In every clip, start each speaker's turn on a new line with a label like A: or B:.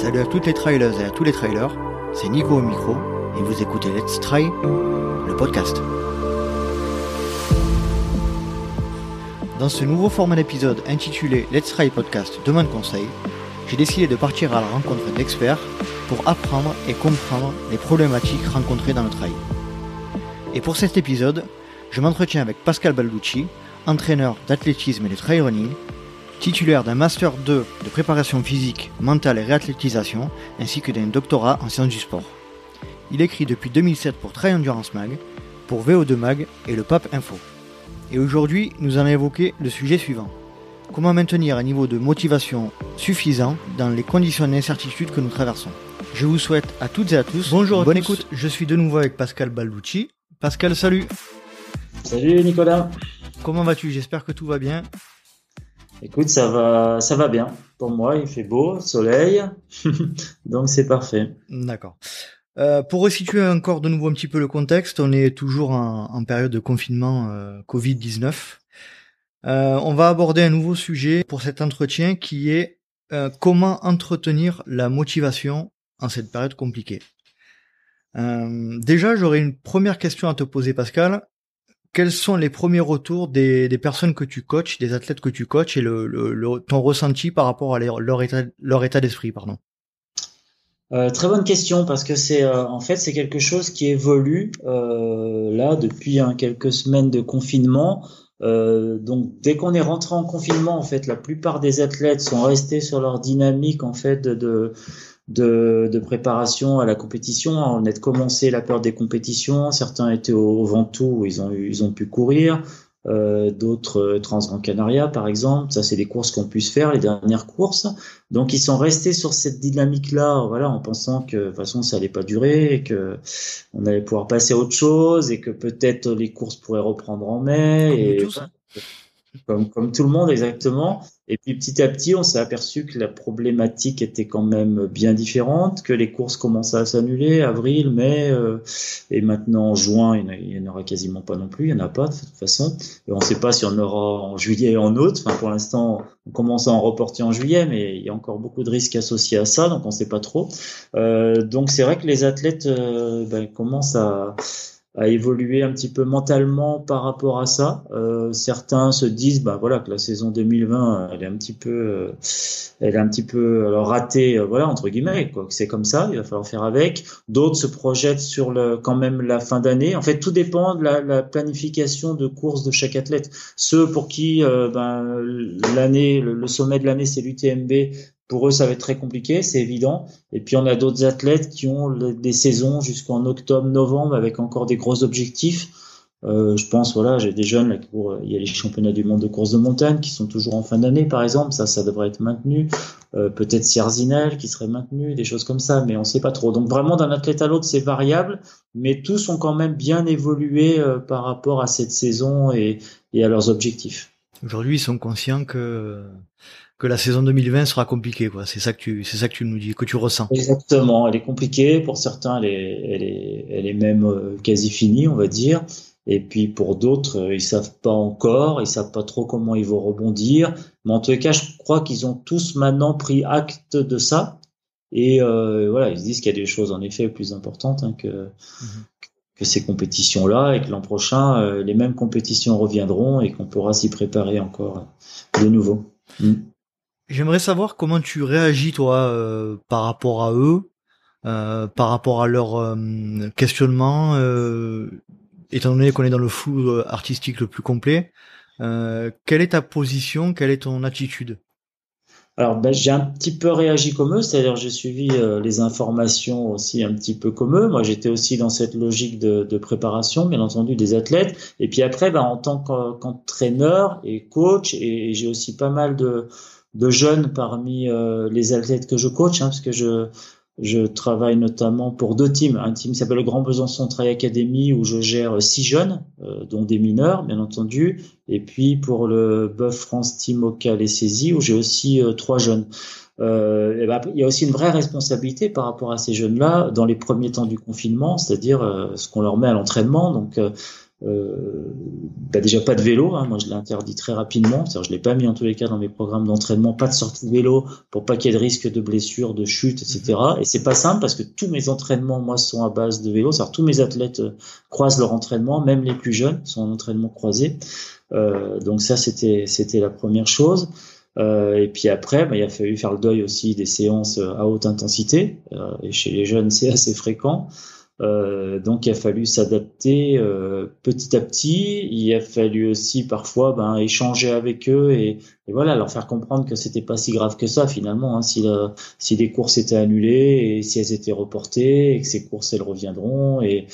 A: Salut à toutes les trailers et à tous les trailers, c'est Nico au micro et vous écoutez Let's Try, le podcast. Dans ce nouveau format d'épisode intitulé Let's Try Podcast Demande conseil, j'ai décidé de partir à la rencontre d'experts pour apprendre et comprendre les problématiques rencontrées dans le trail. Et pour cet épisode, je m'entretiens avec Pascal Balducci, entraîneur d'athlétisme et de trail running, titulaire d'un Master 2 de préparation physique, mentale et réathlétisation, ainsi que d'un doctorat en sciences du sport. Il écrit depuis 2007 pour Trail Endurance Mag, pour VO2 Mag et le PAP Info. Et aujourd'hui, nous allons évoquer le sujet suivant. Comment maintenir un niveau de motivation suffisant dans les conditions d'incertitude que nous traversons? Je vous souhaite à toutes et à tous bonjour, bonne écoute. Je suis de nouveau avec Pascal Balducci. Pascal, salut
B: Salut Nicolas
A: Comment vas-tu? J'espère que tout va bien.
B: Écoute, ça va, ça va bien. Pour moi, il fait beau, soleil, donc c'est parfait.
A: D'accord. Euh, pour resituer encore de nouveau un petit peu le contexte, on est toujours en, période de confinement euh, Covid-19. Euh, on va aborder un nouveau sujet pour cet entretien qui est comment entretenir la motivation en cette période compliquée. déjà, j'aurais une première question à te poser, Pascal quels sont les premiers retours des, personnes que tu coaches, des athlètes que tu coaches et le, ton ressenti par rapport à leur, état, leur état d'esprit, pardon?
B: Euh, très bonne question parce que c'est euh, en fait c'est quelque chose qui évolue euh, là depuis hein, quelques semaines de confinement. donc dès qu'on est rentré en confinement, en fait, la plupart des athlètes sont restés sur leur dynamique en fait de de, de, préparation à la compétition. On a commencé la peur des compétitions. Certains étaient au, Ventoux où ils ont, ils ont pu courir. Euh, d'autres euh, Transgran Canaria par exemple. Ça, c'est des courses qu'on puisse faire, les dernières courses. Donc, ils sont restés sur cette dynamique-là, voilà, en pensant que de toute façon, ça allait pas durer, et que on allait pouvoir passer à autre chose, et que peut-être les courses pourraient reprendre en mai. et, comme, comme tout le monde exactement. Et puis petit à petit, on s'est aperçu que la problématique était quand même bien différente, que les courses commençaient à s'annuler, avril, mai, euh, et maintenant en juin, il n'y en aura quasiment pas non plus, il n'y en a pas de toute façon. Et on ne sait pas si on aura en juillet et en août. Enfin, pour l'instant, on commence à en reporter en juillet, mais il y a encore beaucoup de risques associés à ça, donc on ne sait pas trop. Euh, donc c'est vrai que les athlètes euh, ben, commencent à à évoluer un petit peu mentalement par rapport à ça. Euh, certains se disent, bah voilà, que la saison 2020, elle est un petit peu, euh, elle est un petit peu ratée, euh, voilà entre guillemets, quoi. C'est comme ça, il va falloir faire avec. D'autres se projettent sur le, quand même la fin d'année. En fait, tout dépend de la, la, planification de course de chaque athlète. Ceux pour qui, ben, l'année, le, le, sommet de l'année, c'est l'UTMB, pour eux, ça va être très compliqué, c'est évident. Et puis, on a d'autres athlètes qui ont des saisons jusqu'en octobre, novembre, avec encore des gros objectifs. Euh, je pense, voilà, j'ai des jeunes pour, il y a les championnats du monde de course de montagne qui sont toujours en fin d'année, par exemple. Ça, ça devrait être maintenu. Euh, peut-être Sierzinel qui serait maintenu, des choses comme ça, mais on sait pas trop. Donc vraiment, d'un athlète à l'autre, c'est variable, mais tous ont quand même bien évolué euh, par rapport à cette saison et à leurs objectifs.
A: Aujourd'hui, ils sont conscients que que la saison 2020 sera compliquée, quoi. C'est ça que tu, c'est ça que tu nous dis, que tu ressens.
B: Exactement. Elle est compliquée. Pour certains, elle est, elle est, elle est même euh, quasi finie, on va dire. Et puis pour d'autres, euh, ils savent pas encore, ils savent pas trop comment ils vont rebondir. Mais en tout cas, je crois qu'ils ont tous maintenant pris acte de ça. Et euh, voilà, ils se disent qu'il y a des choses en effet plus importantes hein, que, mhm. que ces compétitions-là, et que l'an prochain, euh, les mêmes compétitions reviendront et qu'on pourra s'y préparer encore de nouveau. Mm.
A: J'aimerais savoir comment tu réagis toi euh, par rapport à eux, euh, par rapport à leur euh, questionnement, étant donné qu'on est dans le flou artistique le plus complet. quelle est ta position, quelle est ton attitude?
B: Alors, ben, j'ai un petit peu réagi comme eux, c'est-à-dire j'ai suivi les informations aussi un petit peu comme eux. Moi, j'étais aussi dans cette logique de, de, préparation, bien entendu, des athlètes. Et puis après, ben, en tant qu'entraîneur et coach, et j'ai aussi pas mal de, de jeunes parmi euh, les athlètes que je coach, hein, parce que je, je travaille notamment pour deux teams. Un team s'appelle le Grand Besançon Trail Academy où je gère six jeunes, euh, dont des mineurs, bien entendu. Et puis pour le Buff France Team Ocal et Saisie où j'ai aussi euh, trois jeunes. Euh, ben, il y a aussi une vraie responsabilité par rapport à ces jeunes-là dans les premiers temps du confinement, c'est-à-dire ce qu'on leur met à l'entraînement. Donc euh, bah déjà pas de vélo, hein, moi je l'ai interdit très rapidement, c'est-à-dire je l'ai pas mis en tous les cas dans mes programmes d'entraînement, pas de sortie de vélo pour pas qu'il y ait de risque de blessure, de chute, etc. Et c'est pas simple parce que tous mes entraînements moi sont à base de vélo, c'est-à-dire tous mes athlètes euh, croisent leur entraînement, même les plus jeunes sont en entraînement croisé. Euh, donc ça c'était c'était la première chose. Euh, et puis après, bah, il a fallu faire le deuil aussi des séances à haute intensité. Euh, et chez les jeunes, c'est assez fréquent. Euh, donc il a fallu s'adapter euh, petit à petit. Il a fallu aussi parfois ben, échanger avec eux et, et, voilà leur faire comprendre que c'était pas si grave que ça finalement. Hein, si, la, si des courses étaient annulées et si elles étaient reportées et que ces courses elles reviendront et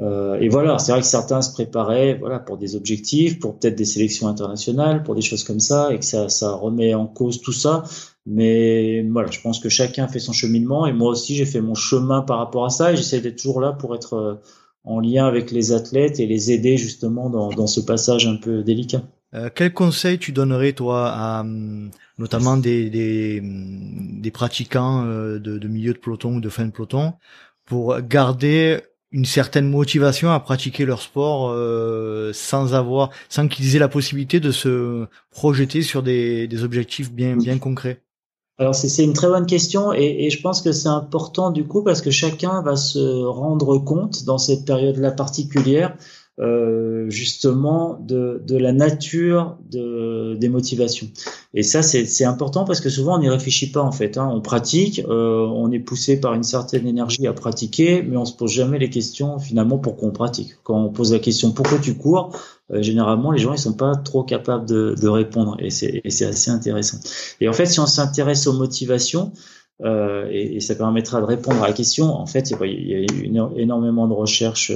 B: euh, et voilà, c'est vrai que certains se préparaient voilà pour des objectifs, pour peut-être des sélections internationales, pour des choses comme ça, et que ça, ça remet en cause tout ça. Mais voilà, je pense que chacun fait son cheminement et moi aussi j'ai fait mon chemin par rapport à ça et j'essaie d'être toujours là pour être euh, en lien avec les athlètes et les aider justement dans, dans ce passage un peu délicat.
A: Euh, quel conseil tu donnerais toi à notamment des, des, des pratiquants euh, de, de milieu de peloton ou de fin de peloton pour garder une certaine motivation à pratiquer leur sport euh, sans avoir sans qu'ils aient la possibilité de se projeter sur des, objectifs bien concrets.
B: Alors c'est une très bonne question et, et je pense que c'est important du coup parce que chacun va se rendre compte dans cette période-là particulière euh, justement de, de, la nature de, des motivations. Et ça, c'est important parce que souvent, on n'y réfléchit pas en fait. Hein. On pratique, euh, on est poussé par une certaine énergie à pratiquer, mais on se pose jamais les questions finalement pourquoi on pratique. Quand on pose la question pourquoi tu cours, euh, généralement, les gens ils sont pas trop capables de, de répondre et c'est assez intéressant. Et en fait, si on s'intéresse aux motivations, euh, et, et, ça permettra de répondre à la question. En fait, il y a eu énormément de recherches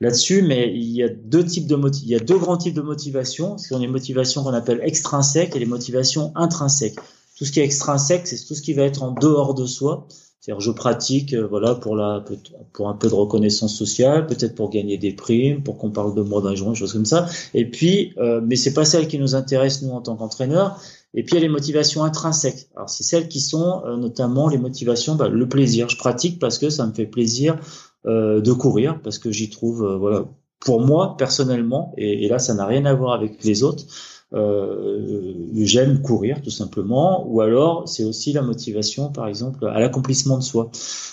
B: là-dessus, mais il y a deux types de il y a deux grands types de motivations. Ce sont les motivations qu'on appelle extrinsèques et les motivations intrinsèques. Tout ce qui est extrinsèque, c'est tout ce qui va être en dehors de soi. C'est-à-dire, je pratique, euh, voilà, pour la, pour un peu de reconnaissance sociale, peut-être pour gagner des primes, pour qu'on parle de moi d'un jour, des choses comme ça. Et puis, euh, mais c'est pas celle qui nous intéresse nous en tant qu'entraîneur. Et puis il y a les motivations intrinsèques. Alors c'est celles qui sont euh, notamment les motivations, bah, le plaisir. Je pratique parce que ça me fait plaisir de courir parce que j'y trouve, euh, voilà, pour moi personnellement, et, là ça n'a rien à voir avec les autres. Euh, j'aime courir tout simplement, ou alors c'est aussi la motivation, par exemple, à l'accomplissement de soi.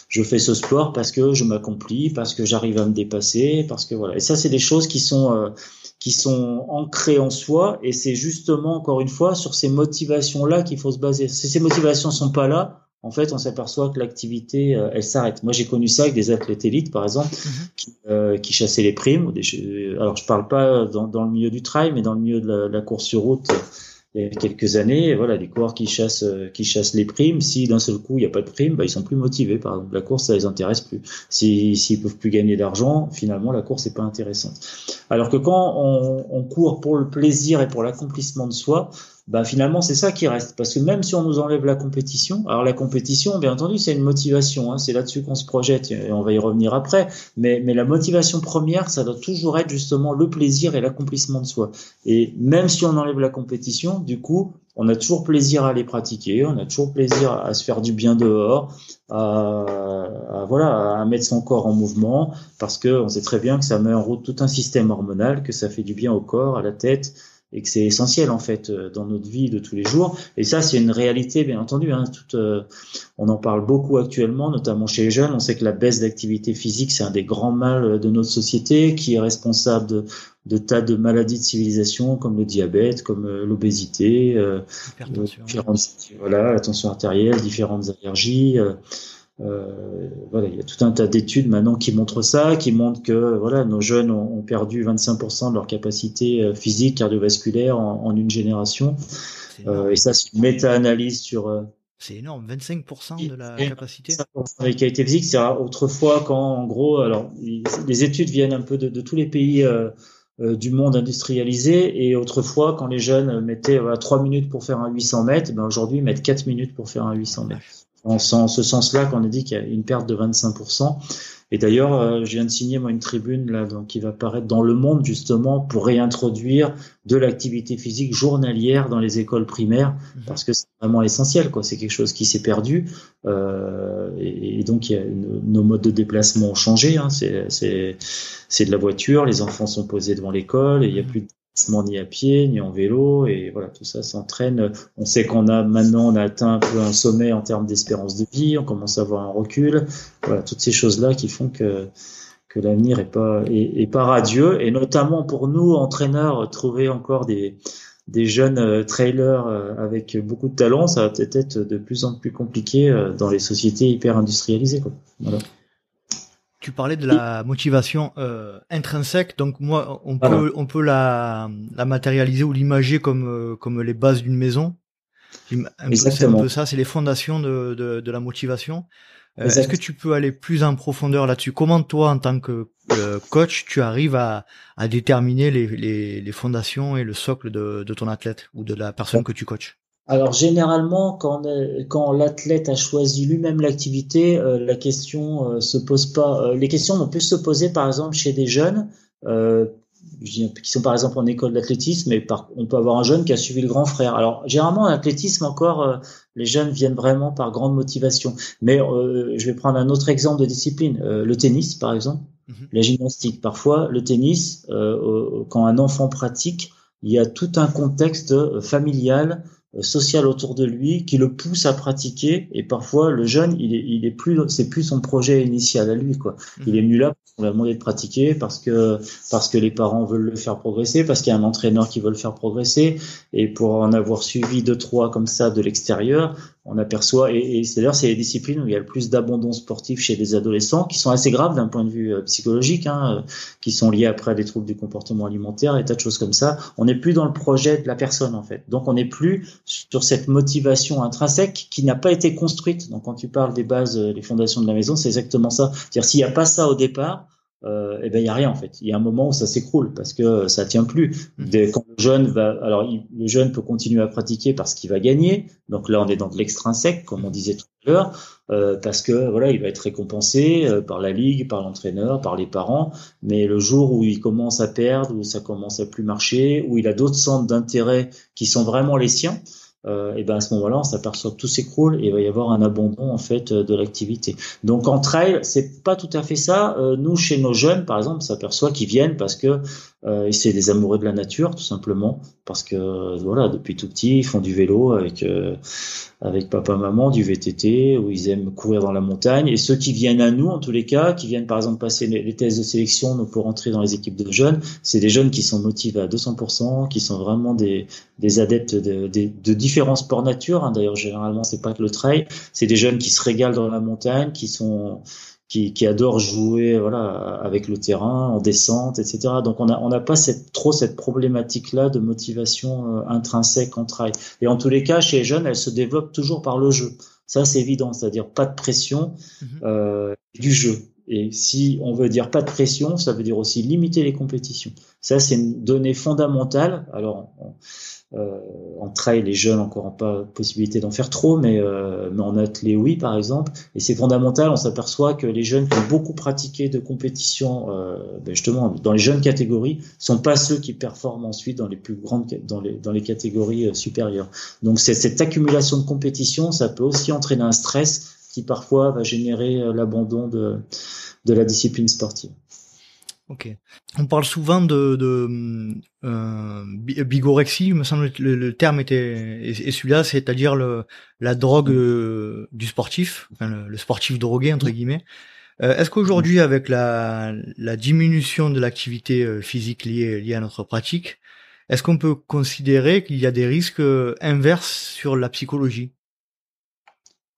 B: Je fais ce sport parce que je m'accomplis, parce que j'arrive à me dépasser, parce que voilà. Et ça, c'est des choses qui sont euh, qui sont ancrées en soi, et c'est justement encore une fois sur ces motivations là qu'il faut se baser. Si ces motivations sont pas là, en fait, on s'aperçoit que l'activité, euh, elle s'arrête. Moi, j'ai connu ça avec des athlètes élites, par exemple, mhm. qui, euh, qui, chassaient les primes. alors, je parle pas dans, dans, le milieu du trail, mais dans le milieu de la, la course sur route, il y a quelques années, voilà, des coureurs qui chassent, euh, qui chassent les primes. Si d'un seul coup il n'y a pas de primes, bah, ils sont plus motivés. Par exemple, la course, ça les intéresse plus. S'ils si, peuvent plus gagner d'argent, finalement, la course n'est pas intéressante. Alors que quand on, on court pour le plaisir et pour l'accomplissement de soi, bah finalement c'est ça qui reste. Parce que même si on nous enlève la compétition alors la compétition bien entendu c'est une motivation hein, c'est là-dessus qu'on se projette et on va y revenir après. Mais mais la motivation première ça doit toujours être justement le plaisir et l'accomplissement de soi. Et même si on enlève la compétition du coup on a toujours plaisir à les pratiquer on a toujours plaisir à se faire du bien dehors à, à voilà à mettre son corps en mouvement. Parce que on sait très bien que ça met en route tout un système hormonal que ça fait du bien au corps à la tête et que c'est essentiel en fait euh, dans notre vie de tous les jours. Et ça, c'est une réalité, bien entendu. Hein, toute, euh, on en parle beaucoup actuellement, notamment chez les jeunes. On sait que la baisse d'activité physique, c'est un des grands mâles de notre société, qui est responsable de, de tas de maladies de civilisation comme le diabète, comme euh, l'obésité, euh, voilà, la tension artérielle, différentes allergies. Euh, voilà, il y a tout un tas d'études maintenant qui montrent ça, qui montrent que voilà, nos jeunes ont, perdu 25% de leur capacité euh, physique cardiovasculaire en, en une génération. Euh, et ça, c'est une méta-analyse sur. Euh,
A: c'est énorme, 25% de la capacité.
B: De la qualité physique, c'est autrefois quand, en gros, alors les études viennent un peu de, de tous les pays. Euh, du monde industrialisé et autrefois quand les jeunes mettaient voilà, 3 minutes pour faire un 800 mètres, ben aujourd'hui ils mettent 4 minutes pour faire un 800 mètres. En ce sens-là qu'on a dit qu'il y a une perte de 25%. Et d'ailleurs, euh, je viens de signer moi une tribune là, donc, qui va apparaître dans Le Monde justement pour réintroduire de l'activité physique journalière dans les écoles primaires mhm. parce que c'est vraiment essentiel. quoi. C'est quelque chose qui s'est perdu euh, et, donc y a nos modes de déplacement ont changé. Hein. C'est de la voiture, les enfants sont posés devant l'école et il n'y a mhm. plus de ni à pied, ni en vélo, et voilà, tout ça s'entraîne. On sait qu'on a maintenant, on a atteint un peu un sommet en termes d'espérance de vie, on commence à avoir un recul. Voilà, toutes ces choses-là qui font que que l'avenir est pas est, pas radieux, et notamment pour nous entraîneurs, trouver encore des des jeunes euh, trailers euh, avec beaucoup de talent, ça va peut-être être de plus en plus compliqué euh, dans les sociétés hyper industrialisées. Quoi. Voilà
A: tu parlais de la motivation euh, intrinsèque, donc moi on peut on peut la, la matérialiser ou l'imager comme euh, comme les bases d'une maison. C'est un peu ça, c'est les fondations de, de, de la motivation. Euh, est-ce que tu peux aller plus en profondeur là-dessus? Comment toi, en tant que coach, tu arrives à, à déterminer les, les, les, fondations et le socle de, de ton athlète ou de la personne que tu coaches?
B: Alors généralement, quand, quand l'athlète a choisi lui-même l'activité, euh, la question euh, se pose pas. Euh, les questions vont plus se poser, par exemple, chez des jeunes euh, qui sont par exemple en école d'athlétisme, et par, on peut avoir un jeune qui a suivi le grand frère. Alors généralement, en athlétisme encore, les jeunes viennent vraiment par grande motivation. Mais je vais prendre un autre exemple de discipline, le tennis par exemple, mhm. la gymnastique. Parfois, le tennis, quand un enfant pratique, il y a tout un contexte familial euh, social autour de lui qui le pousse à pratiquer. Et parfois le jeune il est il est plus c'est plus son projet initial à lui quoi. Il est venu là on lui a demandé de pratiquer parce que parce que les parents veulent le faire progresser parce qu'il y a un entraîneur qui veut le faire progresser. Et pour en avoir suivi deux trois comme ça de l'extérieur on aperçoit, et, c'est d'ailleurs c'est les disciplines où il y a le plus d'abandon sportif chez les adolescents, qui sont assez graves d'un point de vue euh, psychologique, hein, euh, qui sont liés après à des troubles du comportement alimentaire, et tas de choses comme ça. On n'est plus dans le projet de la personne en fait. Donc on n'est plus sur cette motivation intrinsèque qui n'a pas été construite. Donc quand tu parles des bases, euh, les fondations de la maison, c'est exactement ça. C'est-à-dire s'il n'y a pas ça au départ, euh, eh ben il y a rien en fait. Il y a un moment où ça s'écroule parce que ça tient plus. Mmh. quand le jeune va, alors le jeune peut continuer à pratiquer parce qu'il va gagner. Donc là on est dans de l'extrinsèque comme on disait tout à l'heure, euh, parce que voilà il va être récompensé euh, par la ligue, par l'entraîneur, par les parents. Mais le jour où il commence à perdre, où ça commence à plus marcher, où il a d'autres centres d'intérêt qui sont vraiment les siens, euh, et ben à ce moment-là, on s'aperçoit que tout s'écroule et il va y avoir un abandon en fait de l'activité. Donc en trail, c'est pas tout à fait ça. Euh, nous, chez nos jeunes, par exemple, on s'aperçoit qu'ils viennent parce que euh, c'est des amoureux de la nature, tout simplement, parce que voilà, depuis tout petit, ils font du vélo avec euh, avec papa maman, du VTT, où ils aiment courir dans la montagne. Et ceux qui viennent à nous, en tous les cas, qui viennent par exemple passer les, tests de sélection pour entrer dans les équipes de jeunes, c'est des jeunes qui sont motivés à 200%, qui sont vraiment des, des adeptes de, de, de différents sports nature. Hein. D'ailleurs, généralement, c'est pas que le trail. C'est des jeunes qui se régalent dans la montagne, qui sont qui, qui adore jouer voilà avec le terrain en descente etc donc on a on n'a pas cette trop cette problématique là de motivation euh, intrinsèque en trail. Et en tous les cas chez les jeunes elle se développe toujours par le jeu. Ça c'est évident. C'est-à-dire pas de pression mhm. euh, du jeu. Et si on veut dire pas de pression ça veut dire aussi limiter les compétitions. Ça c'est une donnée fondamentale. Alors euh, en trail, les jeunes encore pas possibilité d'en faire trop, mais, euh, mais en athlée, oui, par exemple. Et c'est fondamental. On s'aperçoit que les jeunes qui ont beaucoup pratiqué de compétition, euh, ben justement, dans les jeunes catégories, sont pas ceux qui performent ensuite dans les plus grandes, dans les, catégories euh, supérieures. Donc, cette accumulation de compétition, ça peut aussi entraîner un stress qui parfois va générer euh, l'abandon de la discipline sportive.
A: Ok. On parle souvent de, de euh, bigorexie, il me semble que le, terme était et, celui-là, c'est-à-dire le, la drogue euh, du sportif, enfin, le, sportif drogué entre guillemets. Euh, est-ce qu'aujourd'hui, avec la, la diminution de l'activité euh, physique liée, liée à notre pratique, est-ce qu'on peut considérer qu'il y a des risques inverses sur la psychologie?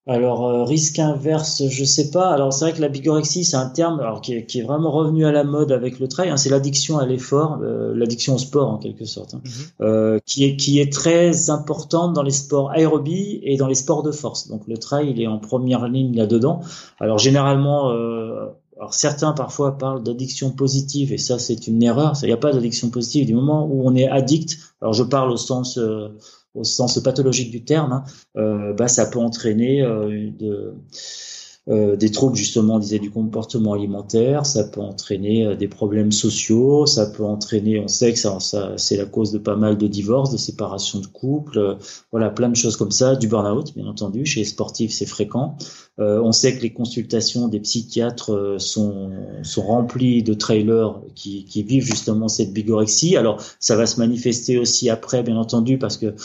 B: Alors euh, risque inverse, je sais pas. Alors c'est vrai que la bigorexie, c'est un terme alors qui est, qui est, vraiment revenu à la mode avec le trail. Hein. C'est l'addiction à l'effort, euh, l'addiction au sport en quelque sorte, hein. mm-hmm. euh, qui est qui est très importante dans les sports aérobie et dans les sports de force. Donc le trail, il est en première ligne là-dedans. Alors généralement. alors certains parfois parlent d'addiction positive et ça c'est une erreur. Il n'y a pas d'addiction positive du moment où on est addict. Alors je parle au sens au sens pathologique du terme, hein, euh, bah, ça peut entraîner euh, de, euh, des troubles justement, on disait du comportement alimentaire, ça peut entraîner euh, des problèmes sociaux, ça peut entraîner, on sait que ça, ça c'est la cause de pas mal de divorces, de séparations de couple, euh, voilà, plein de choses comme ça, du burn-out bien entendu, chez les sportifs c'est fréquent. on sait que les consultations des psychiatres sont, sont remplies de trailers qui, qui vivent justement cette bigorexie. Alors ça va se manifester aussi après bien entendu parce que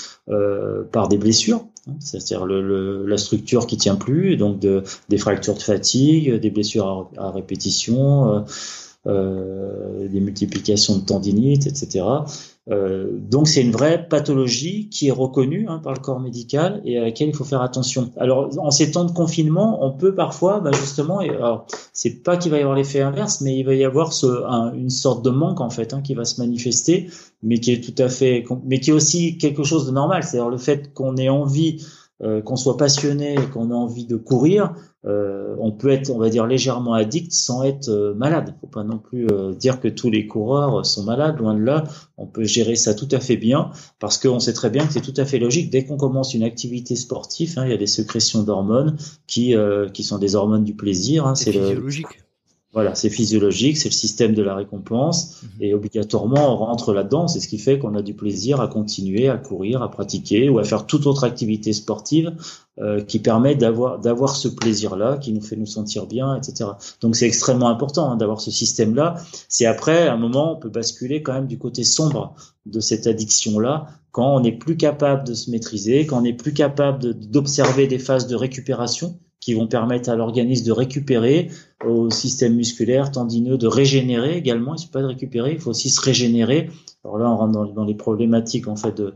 B: par des blessures, c'est-à-dire le, la structure qui tient plus, donc de, des fractures de fatigue, des blessures à, répétition, euh, euh, des multiplications de tendinites, etc. Euh, donc c'est une vraie pathologie qui est reconnue hein, par le corps médical et à laquelle il faut faire attention. Alors en ces temps de confinement, on peut parfois, bah, justement, c'est pas qu'il va y avoir l'effet inverse, mais il va y avoir ce, une sorte de manque en fait hein, qui va se manifester, mais qui est tout à fait, mais qui est aussi quelque chose de normal. C'est-à-dire le fait qu'on ait envie euh, qu'on soit passionné et qu'on a envie de courir, euh, on peut être, on va dire, légèrement addict sans être euh, malade. Faut pas non plus dire que tous les coureurs sont malades. Loin de là, on peut gérer ça tout à fait bien parce qu'on sait très bien que c'est tout à fait logique. Dès qu'on commence une activité sportive, hein, il y a des sécrétions d'hormones qui qui sont des hormones du plaisir. Hein,
A: c'est physiologique.
B: Voilà, c'est physiologique, c'est le système de la récompense mhm. et obligatoirement on rentre là-dedans. C'est ce qui fait qu'on a du plaisir à continuer à courir, à pratiquer ou à faire toute autre activité sportive euh, qui permet d'avoir d'avoir ce plaisir-là, qui nous fait nous sentir bien, etc. Donc c'est extrêmement important hein, d'avoir ce système-là. C'est après, à un moment, on peut basculer quand même du côté sombre de cette addiction-là quand on n'est plus capable de se maîtriser, quand on n'est plus capable d'observer des phases de récupération qui vont permettre à l'organisme de récupérer, au système musculaire, tendineux, de régénérer également. Il ne suffit pas de récupérer, il faut aussi se régénérer. Alors là, on rentre dans, les problématiques en fait de,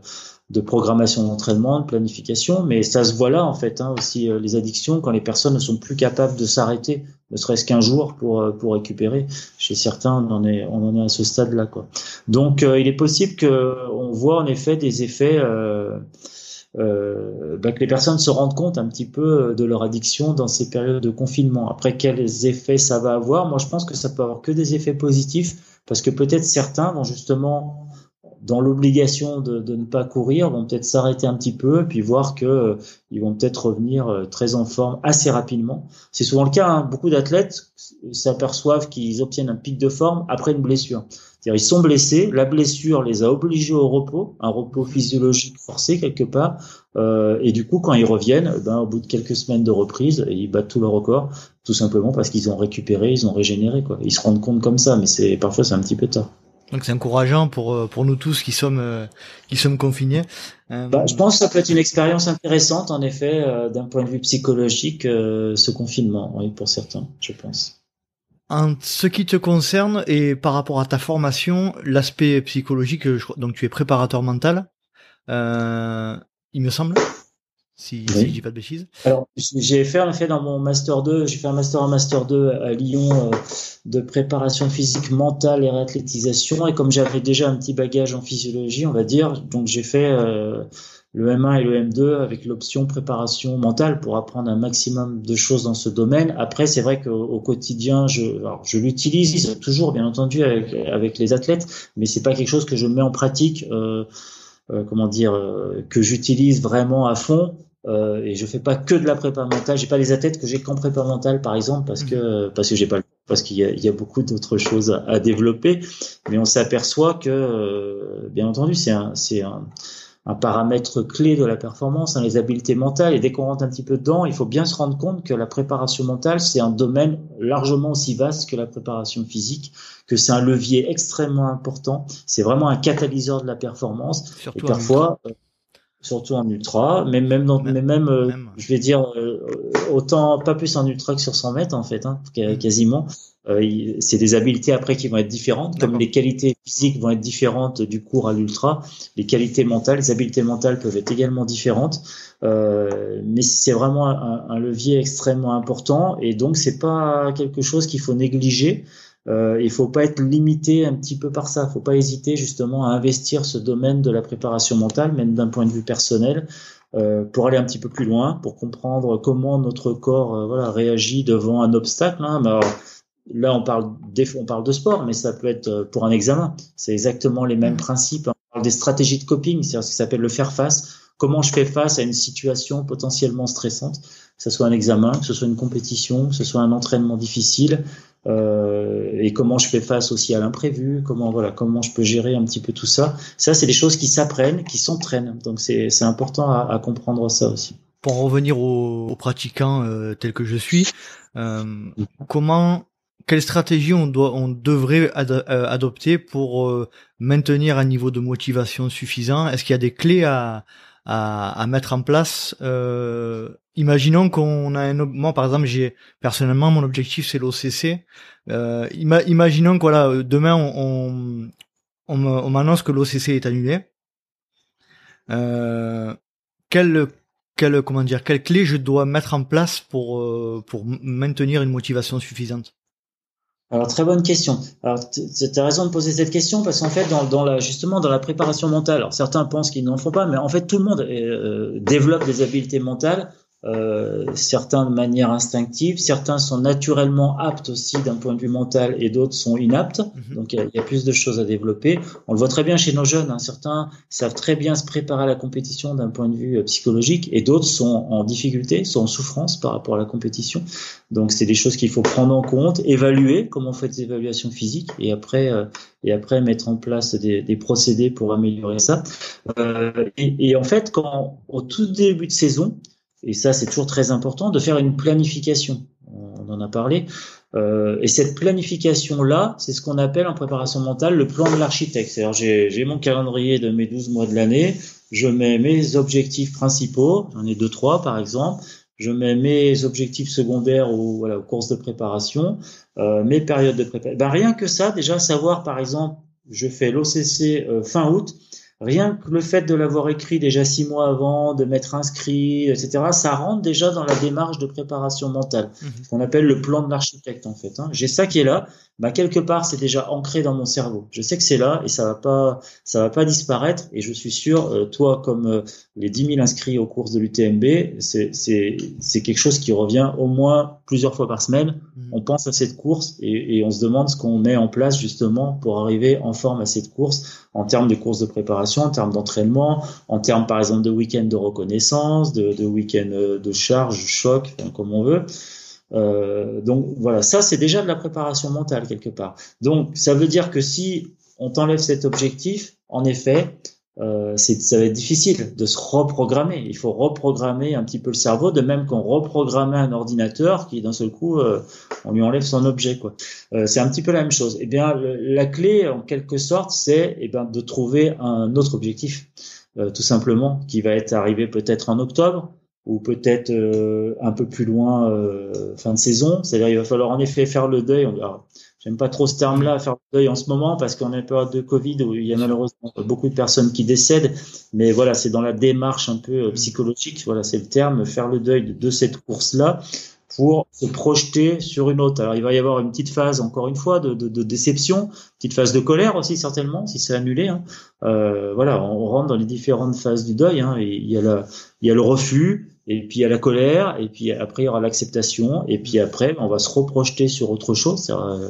B: de programmation d'entraînement, de planification, mais ça se voit là en fait hein, aussi euh, les addictions quand les personnes ne sont plus capables de s'arrêter, ne serait-ce qu'un jour pour euh, pour récupérer. Chez certains, on en est on en est à ce stade-là quoi. Donc euh, il est possible que on voit en effet des effets euh, bah, que les personnes se rendent compte un petit peu de leur addiction dans ces périodes de confinement. Après, quels effets ça va avoir? Moi, je pense que ça peut avoir que des effets positifs parce que peut-être certains vont justement dans l'obligation de, de, ne pas courir, vont peut-être s'arrêter un petit peu, puis voir que euh, ils vont peut-être revenir euh, très en forme assez rapidement. C'est souvent le cas. Hein. Beaucoup d'athlètes s'aperçoivent qu'ils obtiennent un pic de forme après une blessure. C'est-à-dire ils sont blessés, la blessure les a obligés au repos, un repos physiologique forcé quelque part, euh, et du coup quand ils reviennent, eh ben, au bout de quelques semaines de reprise, ils battent tout leur record, tout simplement parce qu'ils ont récupéré, ils ont régénéré quoi. Ils se rendent compte comme ça, mais c'est parfois c'est un petit peu tard.
A: Donc c'est encourageant pour euh, pour nous tous qui sommes euh, qui sommes confinés.
B: Euh, bah, je pense que ça peut être une expérience intéressante en effet d'un point de vue psychologique ce confinement, oui pour certains, je pense.
A: En ce qui te concerne et par rapport à ta formation, l'aspect psychologique, donc tu es préparateur mental, il me semble si, si je dis pas de bêtises.
B: Alors, j'ai fait en fait dans mon master 2, j'ai fait un master 1, master 2 à Lyon euh, de préparation physique mentale et réathlétisation. Et comme j'avais déjà un petit bagage en physiologie, on va dire, donc j'ai fait euh, le M1 et le M2 avec l'option préparation mentale pour apprendre un maximum de choses dans ce domaine. Après, c'est vrai qu'au quotidien, je, alors, je l'utilise toujours, bien entendu, avec, avec les athlètes, mais c'est pas quelque chose que je mets en pratique. Euh, euh comment dire que j'utilise vraiment à fond euh, et je fais pas que de la prépa mentale. J'ai pas les athlètes que j'ai qu'en prépa mentale, par exemple, parce que mhm. parce que j'ai pas parce qu'il y y a beaucoup d'autres choses à, développer. Mais on s'aperçoit que, euh, bien entendu, c'est un c'est un, un, paramètre clé de la performance, hein, les habiletés mentales. Et dès qu'on rentre un petit peu dedans, il faut bien se rendre compte que la préparation mentale, c'est un domaine largement aussi vaste que la préparation physique, que c'est un levier extrêmement important. C'est vraiment un catalyseur de la performance.
A: Surtout
B: et parfois surtout en ultra, mais même dans, mais même, euh, je vais dire euh, autant pas plus en ultra que sur 100 mètres en fait, hein, quasiment. Euh, c'est des habiletés après qui vont être différentes, comme les qualités physiques vont être différentes du court à l'ultra, les qualités mentales, les habiletés mentales peuvent être également différentes, euh, mais c'est vraiment un, un, levier extrêmement important et donc c'est pas quelque chose qu'il faut négliger. Euh, il faut pas être limité un petit peu par ça. Il faut pas hésiter justement à investir ce domaine de la préparation mentale, même d'un point de vue personnel, euh, pour aller un petit peu plus loin, pour comprendre comment notre corps euh, voilà réagit devant un obstacle. Hein. Là, on parle, on parle de sport, mais ça peut être euh, pour un examen. C'est exactement les mêmes mmh. principes. On parle des stratégies de coping, c'est ce qui s'appelle le faire face. Comment je fais face à une situation potentiellement stressante ce soit un examen, que ce soit une compétition, que ce soit un entraînement difficile, euh, et comment je fais face aussi à l'imprévu, comment voilà, comment je peux gérer un petit peu tout ça. Ça, c'est des choses qui s'apprennent, qui s'entraînent. Donc c'est c'est important à, à, comprendre ça aussi.
A: Pour en revenir aux, pratiquants euh, tels que je suis, euh, comment quelle stratégie on doit on devrait euh, adopter pour euh, maintenir un niveau de motivation suffisant? Est-ce qu'il y a des clés à à, mettre en place euh, Imaginons qu'on a un moi par exemple j'ai personnellement mon objectif c'est l'OCC. Euh, imaginons que voilà demain on on, on m'annonce que l'OCC est annulé. Euh, quelle quelle comment dire quelle clé je dois mettre en place pour euh, pour maintenir une motivation suffisante?
B: Alors très bonne question. Alors as raison de poser cette question parce qu'en fait dans, dans, la justement dans la préparation mentale, alors certains pensent qu'ils n'en font pas, mais en fait tout le monde euh, développe des habiletés mentales euh, certains de manière instinctive, certains sont naturellement aptes aussi d'un point de vue mental et d'autres sont inaptes. Mhm. Donc il y, a plus de choses à développer. On le voit très bien chez nos jeunes. Hein. Certains savent très bien se préparer à la compétition d'un point de vue euh, psychologique et d'autres sont en difficulté, sont en souffrance par rapport à la compétition. Donc c'est des choses qu'il faut prendre en compte, évaluer, comment on fait des évaluations physiques et après euh, et après mettre en place des, des procédés pour améliorer ça. Euh, et, et en fait, quand au tout début de saison et ça c'est toujours très important, de faire une planification. On en a parlé. Euh, et cette planification-là, c'est ce qu'on appelle en préparation mentale le plan de l'architecte. C'est-à-dire j'ai mon calendrier de mes 12 mois de l'année, je mets mes objectifs principaux, j'en ai deux, trois par exemple, je mets mes objectifs secondaires ou voilà, aux courses de préparation, euh, mes périodes de préparation. Ben, rien que ça, déjà savoir par exemple, je fais l'OCC euh, fin août, Rien que le fait de l'avoir écrit déjà six mois avant, de m'être inscrit, etc., ça rentre déjà dans la démarche de préparation mentale, mhm. qu'on appelle le plan de l'architecte en fait. Hein. J'ai ça qui est là, bah quelque part c'est déjà ancré dans mon cerveau. Je sais que c'est là et ça va pas, ça va pas disparaître. Et je suis sûr, euh, toi comme euh, les 10 000 inscrits aux courses de l'UTMB, c'est c'est c'est quelque chose qui revient au moins plusieurs fois par semaine. Mhm. On pense à cette course et, et on se demande ce qu'on met en place justement pour arriver en forme à cette course en termes de courses de préparation, en termes d'entraînement, en termes par exemple de week-end de reconnaissance, de, de week-end euh, de charge, choc, comme on veut. Euh, donc voilà, ça c'est déjà de la préparation mentale quelque part. Donc ça veut dire que si on t'enlève cet objectif, en effet, euh, ça va être difficile de se reprogrammer. Il faut reprogrammer un petit peu le cerveau, de même qu'on reprogrammait un ordinateur qui d'un seul coup euh, on lui enlève son objet. quoi. Euh, c'est un petit peu la même chose. Eh bien, la clé en quelque sorte, c'est eh bien de trouver un autre objectif, euh, tout simplement, qui va être arrivé peut-être en octobre ou peut-être euh, un peu plus loin fin de saison. C'est-à-dire, il va falloir en effet faire le deuil. On, J'aime pas trop ce terme-là, faire le deuil en ce moment, parce qu'on est en période de Covid où il y a malheureusement beaucoup de personnes qui décèdent. Mais voilà, c'est dans la démarche un peu euh, psychologique, voilà, c'est le terme, faire le deuil de, cette course-là pour se projeter sur une autre. Alors il va y avoir une petite phase, encore une fois, de, de, de déception, petite phase de colère aussi certainement, si c'est annulé. Hein. Euh, voilà, on rentre dans les différentes phases du deuil. Hein, il y a la, il y a le refus, et puis il a la colère, et puis après il y aura l'acceptation, et puis après on va se reprojeter sur autre chose. Euh,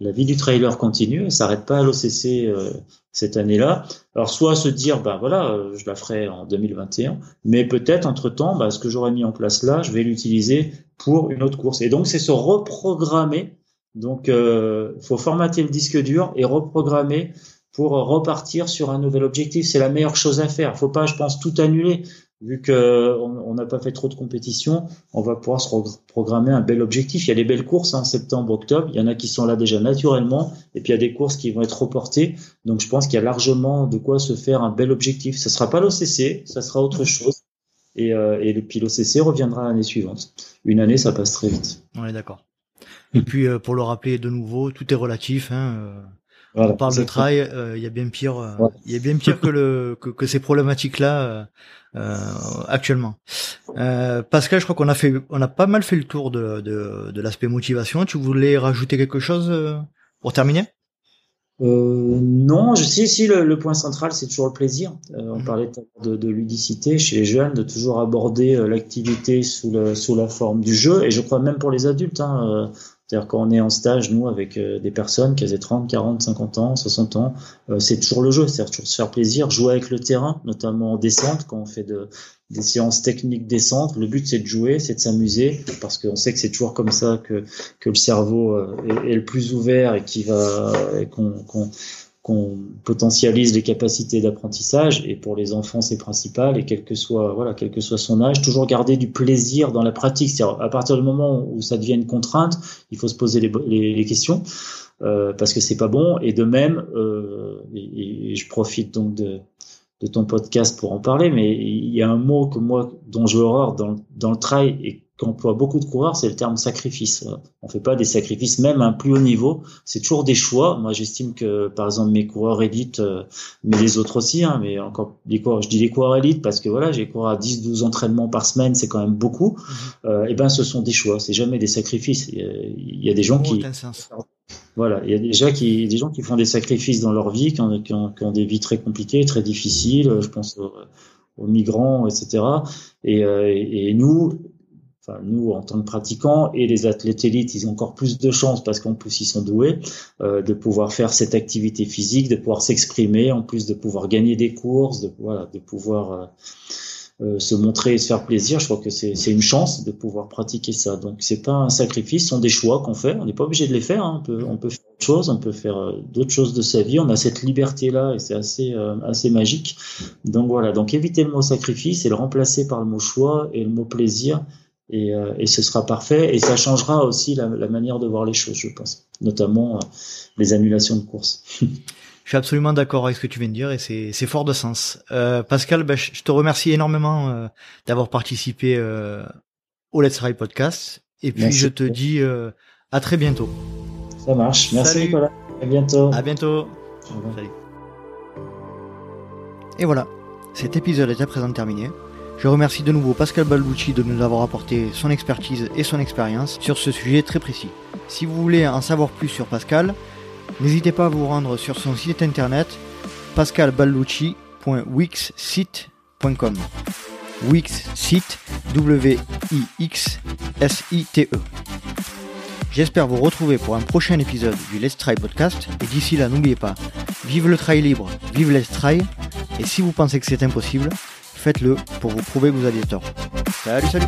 B: la vie du trailer continue, s'arrête pas à l'OCC euh, cette année-là. Alors soit se dire, ben voilà, euh, je la ferai en 2021, mais peut-être entre-temps, ben, ce que j'aurais mis en place là, je vais l'utiliser pour une autre course. Et donc c'est se reprogrammer. Donc euh, faut formater le disque dur et reprogrammer pour repartir sur un nouvel objectif. C'est la meilleure chose à faire. Faut pas, je pense, tout annuler vu qu'on n'a pas fait trop de compétition, on va pouvoir se programmer un bel objectif. Il y a des belles courses en hein, septembre, octobre. Il y en a qui sont là déjà naturellement, et puis il y a des courses qui vont être reportées. Donc je pense qu'il y a largement de quoi se faire un bel objectif. Ça sera pas l'OCC, ça sera autre chose. Et, euh, et puis l'OCC reviendra l'année suivante. Une année, ça passe très vite.
A: On est d'accord. Et puis euh, pour le rappeler de nouveau, tout est relatif. Hein, euh, on parle de trail, euh, il y a bien pire, euh, il y a bien pire que le que, que ces problématiques-là euh, actuellement. Pascal, je crois qu'on a fait, on a pas mal fait le tour de de, de l'aspect motivation. Tu voulais rajouter quelque chose pour terminer?
B: Non, je sais si le, le, point central c'est toujours le plaisir. on mhm. parlait de, de, ludicité chez les jeunes, de toujours aborder l'activité sous, le, sous la forme du jeu, et je crois même pour les adultes. Hein, c'est-à-dire quand on est en stage, nous, avec euh, des personnes qui ont 30, 40, 50 ans, 60 ans, euh, c'est toujours le jeu, c'est-à-dire toujours se faire plaisir, jouer avec le terrain, notamment en descente, quand on fait de, des séances techniques décentes. Le but, c'est de jouer, c'est de s'amuser, parce qu'on sait que c'est toujours comme ça que, que le cerveau est, est le plus ouvert et qui va, qu'on qu'on potentialise les capacités d'apprentissage. Et pour les enfants c'est principal. Et quel que soit voilà quel que soit son âge toujours garder du plaisir dans la pratique. C'est-à-dire à partir du moment où ça devient une contrainte il faut se poser les, les, les questions euh, parce que c'est pas bon. Et de même euh, et, et, je profite donc de de ton podcast pour en parler mais il y a un mot que moi dont j'ai horreur dans, dans le trail et qu'emploient beaucoup de coureurs, c'est le terme sacrifice. On fait pas des sacrifices, même à un plus haut niveau. C'est toujours des choix. Moi, j'estime que, par exemple, mes coureurs élites, euh, mais les autres aussi, hein, mais encore les coureurs, je dis les coureurs élites parce que voilà, j'ai cours à 10, 12 entraînements par semaine, c'est quand même beaucoup. Mhm. Euh, et eh ben, ce sont des choix. C'est jamais des sacrifices. Il y a, des gens qui, voilà, il y a déjà qui, des gens qui font des sacrifices dans leur vie, qui ont, qui ont, qui ont des vies très compliquées, très difficiles. Je pense aux, aux migrants, etc. Et, euh, et nous, enfin nous en tant que pratiquants et les athlètes élites, ils ont encore plus de chances parce qu'en plus ils sont doués euh, de pouvoir faire cette activité physique, de pouvoir s'exprimer, en plus de pouvoir gagner des courses, de voilà, de pouvoir euh, euh, se montrer et se faire plaisir. Je crois que c'est une chance de pouvoir pratiquer ça. Donc c'est pas un sacrifice, ce sont des choix qu'on fait. On n'est pas obligé de les faire. Hein. On peut on peut faire autre chose, on peut faire euh, d'autres choses de sa vie. On a cette liberté là et c'est assez euh, assez magique. Donc voilà. Donc éviter le mot sacrifice et le remplacer par le mot choix et le mot plaisir et, euh, et, ce sera parfait et ça changera aussi la, la, manière de voir les choses, je pense, notamment euh, les annulations de courses.
A: Je suis absolument d'accord avec ce que tu viens de dire et c'est fort de sens. Euh, Pascal, bah, je te remercie énormément d'avoir participé au Let's Ride podcast et puis je te dis à très bientôt.
B: Ça marche. Merci Nicolas. À bientôt.
A: À bientôt. Salut. Et voilà, cet épisode est à présent terminé. Je remercie de nouveau Pascal Balducci de nous avoir apporté son expertise et son expérience sur ce sujet très précis. Si vous voulez en savoir plus sur Pascal, n'hésitez pas à vous rendre sur son site internet pascalbalducci.wixsite.com. Wix site W I X S I T E. J'espère vous retrouver pour un prochain épisode du Let's Try podcast et d'ici là n'oubliez pas, vive le trail libre, vive Let's Try et si vous pensez que c'est impossible, faites-le pour vous prouver que vous aviez tort. Salut, salut